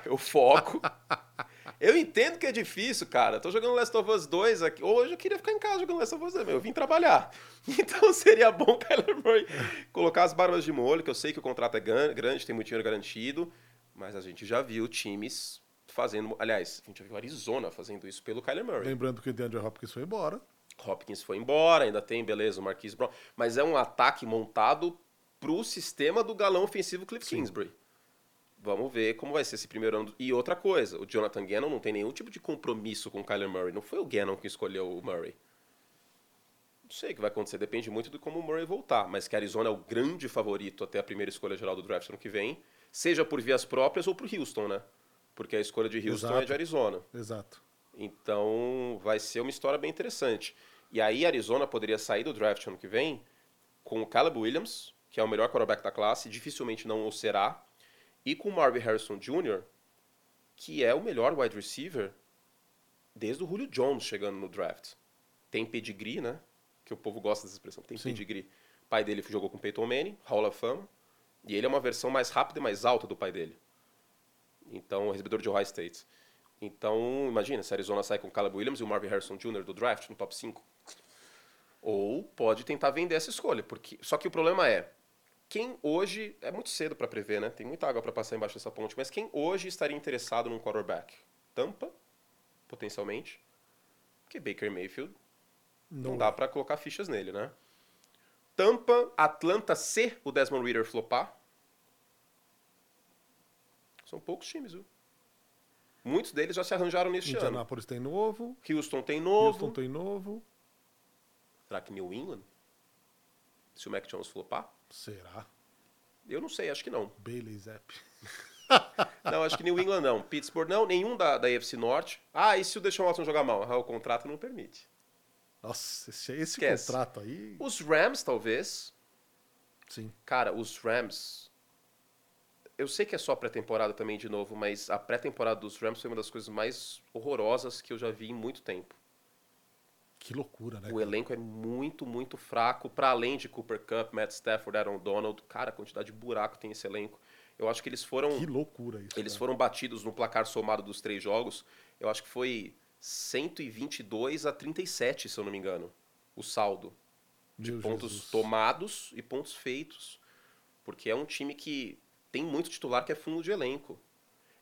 Eu foco. Eu entendo que é difícil, cara. Tô jogando Last of Us 2 aqui. Hoje eu queria ficar em casa jogando Last of Us 2, mas eu vim trabalhar. Então seria bom o Kyler Murray colocar as barbas de molho, que eu sei que o contrato é grande, tem muito dinheiro garantido, mas a gente já viu times fazendo. Aliás, a gente já viu Arizona fazendo isso pelo Kyler Murray. Lembrando que o DeAndre Hopkins foi embora. Hopkins foi embora, ainda tem, beleza, o Marquise Brown, mas é um ataque montado pro sistema do galão ofensivo Cliff Kingsbury. Vamos ver como vai ser esse primeiro ano. E outra coisa, o Jonathan Gannon não tem nenhum tipo de compromisso com o Kyler Murray. Não foi o Gannon que escolheu o Murray. Não sei o que vai acontecer, depende muito de como o Murray voltar. Mas que a Arizona é o grande favorito até a primeira escolha geral do draft ano que vem, seja por vias próprias ou pro Houston, né? Porque a escolha de Houston é Exato. de Arizona. Exato. Então, vai ser uma história bem interessante. E aí, Arizona poderia sair do draft ano que vem com o Caleb Williams, que é o melhor quarterback da classe, dificilmente não o será, e com o Marvin Harrison Jr., que é o melhor wide receiver desde o Julio Jones chegando no draft. Tem pedigree, né? Que o povo gosta dessa expressão. Tem Sim. pedigree. O pai dele jogou com Peyton Manning, Hall of Fama, e ele é uma versão mais rápida e mais alta do pai dele. Então, recebedor de Ohio State. Então, imagina, se a Arizona sai com o Caleb Williams e o Marvin Harrison Jr. do draft no top 5. Ou pode tentar vender essa escolha. Porque... Só que o problema é, quem hoje. É muito cedo para prever, né? Tem muita água para passar embaixo dessa ponte. Mas quem hoje estaria interessado num quarterback? Tampa, potencialmente. Porque Baker Mayfield não, Não dá para colocar fichas nele, né? Tampa, Atlanta, se o Desmond Reader flopar. São poucos times, viu? Muitos deles já se arranjaram neste ano. Indianapolis tem novo. Houston tem novo. Houston tem novo. Será que New England? Se o Mac Jones flopar? Será? Eu não sei, acho que não. Bailey Zapp. Não, acho que New England não. Pittsburgh não, nenhum da, da AFC Norte. Ah, e se o Deshaun Watson jogar mal? Ah, o contrato não permite. Nossa, esse, esse contrato aí. Os Rams, talvez. Sim. Cara, os Rams. Eu sei que é só pré-temporada também, de novo, mas a pré-temporada dos Rams foi uma das coisas mais horrorosas que eu já vi em muito tempo. Que loucura, né? O elenco é muito, muito fraco, para além de Cooper Cup, Matt Stafford, Aaron Donald. Cara, a quantidade de buraco tem esse elenco. Eu acho que eles foram. Que loucura isso. Eles cara. foram batidos no placar somado dos três jogos. Eu acho que foi 122 a 37, se eu não me engano. O saldo. Meu Pontos Jesus. tomados e pontos feitos. Porque é um time que tem muito titular que é fundo de elenco.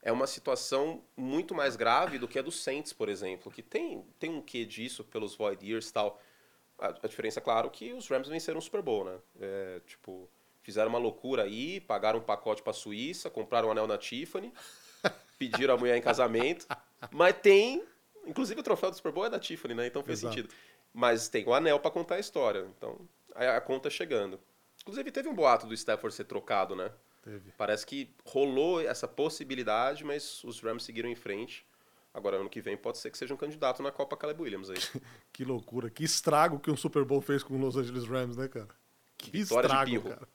É uma situação muito mais grave do que a do Saints, por exemplo, que tem, tem um quê disso pelos Void Years e tal. A, a diferença, é claro, que os Rams venceram o Super Bowl, né? É, tipo, fizeram uma loucura aí, pagaram um pacote pra Suíça, compraram um anel na Tiffany, pediram a mulher em casamento. Mas tem. Inclusive o troféu do Super Bowl é da Tiffany, né? Então fez Exato. sentido. Mas tem o anel pra contar a história. Então, a, a conta chegando. Inclusive, teve um boato do Stafford ser trocado, né? Teve. Parece que rolou essa possibilidade, mas os Rams seguiram em frente. Agora, ano que vem, pode ser que seja um candidato na Copa Caleb Williams aí. Que loucura. Que estrago que um Super Bowl fez com o Los Angeles Rams, né, cara? Que vitória estrago, cara.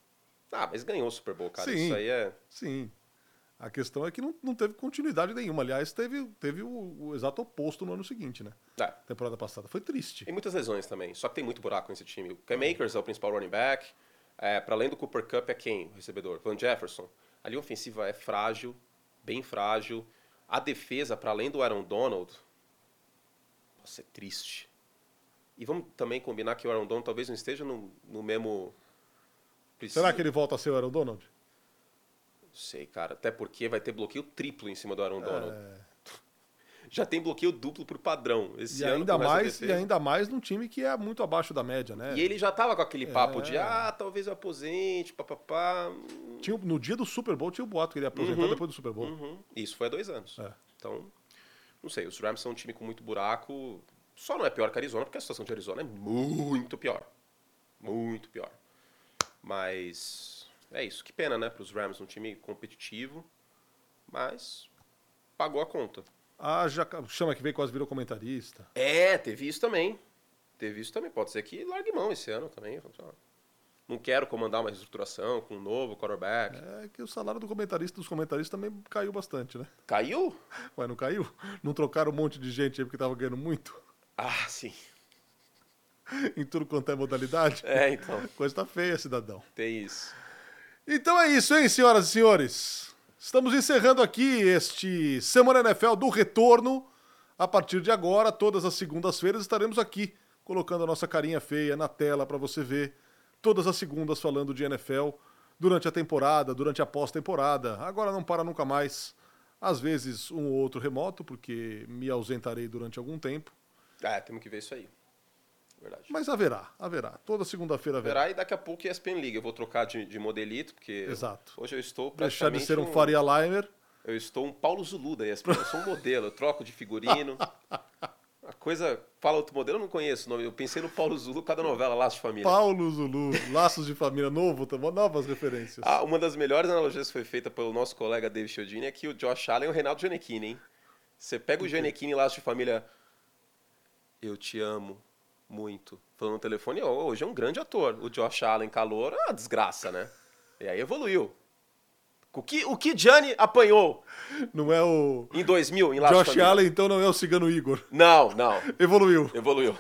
Ah, mas ganhou o Super Bowl, cara. Sim. Isso aí é. Sim. A questão é que não, não teve continuidade nenhuma. Aliás, teve, teve o, o exato oposto no ano seguinte, né? É, Temporada passada. Foi triste. tem muitas lesões também. Só que tem muito buraco nesse time. O Cam Akers é o principal running back. É, para além do Cooper Cup, é quem? O recebedor? Van Jefferson. Ali a ofensiva é frágil, bem frágil. A defesa, para além do Aaron Donald, nossa, é triste. E vamos também combinar que o Aaron Donald talvez não esteja no, no mesmo. Será que ele volta a ser o Aaron Donald? Não sei, cara. Até porque vai ter bloqueio triplo em cima do Aaron Donald. Já tem bloqueio duplo por padrão. Esse E ano ainda, mais, e ainda mais num time que é muito abaixo da média, né? E ele já tava com aquele papo de, É. ah, talvez eu aposente, papapá. Tinha, no dia do Super Bowl tinha o boato que ele ia aposentar Uhum. depois do Super Bowl. Uhum. Isso foi há dois anos. É. Então, não sei, os Rams são um time com muito buraco. Só não é pior que a Arizona, porque a situação de Arizona é muito pior. Muito pior. Mas é isso. Que pena, né, para os Rams, um time competitivo. Mas pagou a conta. Ah, já chama que veio quase virou comentarista. É, teve isso também. teve isso também. Pode ser que largue mão esse ano também. Não quero comandar uma reestruturação com um novo quarterback. É que o salário do comentarista dos comentaristas também caiu bastante, né? Caiu? Ué, não caiu? Não trocaram um monte de gente aí porque tava ganhando muito? Ah, sim. em tudo quanto é modalidade? É, então. Coisa tá feia, cidadão. Tem isso. Então é isso, hein, senhoras e senhores? Estamos encerrando aqui este Semana NFL do Retorno. A partir de agora, todas as segundas-feiras, estaremos aqui colocando a nossa carinha feia na tela para você ver. Todas as segundas falando de NFL durante a temporada, durante a pós-temporada. Agora não para nunca mais. Às vezes um ou outro remoto, porque me ausentarei durante algum tempo. É, temos que ver isso aí. Verdade. Mas haverá, haverá. Toda segunda-feira haverá. Haverá e daqui a pouco ESPN Liga. Eu vou trocar de, de modelito, porque Exato. hoje eu estou Deixar de ser um, um Faria Limer. Eu estou um Paulo Zulu da ESPN. Eu sou um modelo, eu troco de figurino. A coisa. Fala outro modelo, eu não conheço o nome. Eu pensei no Paulo Zulu, cada novela, Laços de Família. Paulo Zulu, Laços de Família, novo, novas referências. Ah, uma das melhores analogias que foi feita pelo nosso colega David Chiodini é que o Josh Allen é o Reinaldo Gianecchini, hein? Você pega o Gianecchini Laços de Família. Eu te amo muito. Falando no telefone, hoje é um grande ator. O Josh Allen, calor, é uma desgraça, né? E aí evoluiu. O que, o que Gianni apanhou? Não é o. Em 2000, em Las Josh Allen, então, não é o Cigano Igor. Não, não. Evoluiu. Evoluiu.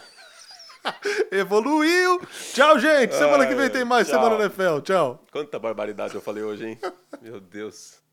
Evoluiu. Tchau, gente. Semana que vem tem mais tchau. Semana NFL. Tchau. Quanta barbaridade eu falei hoje, hein? Meu Deus.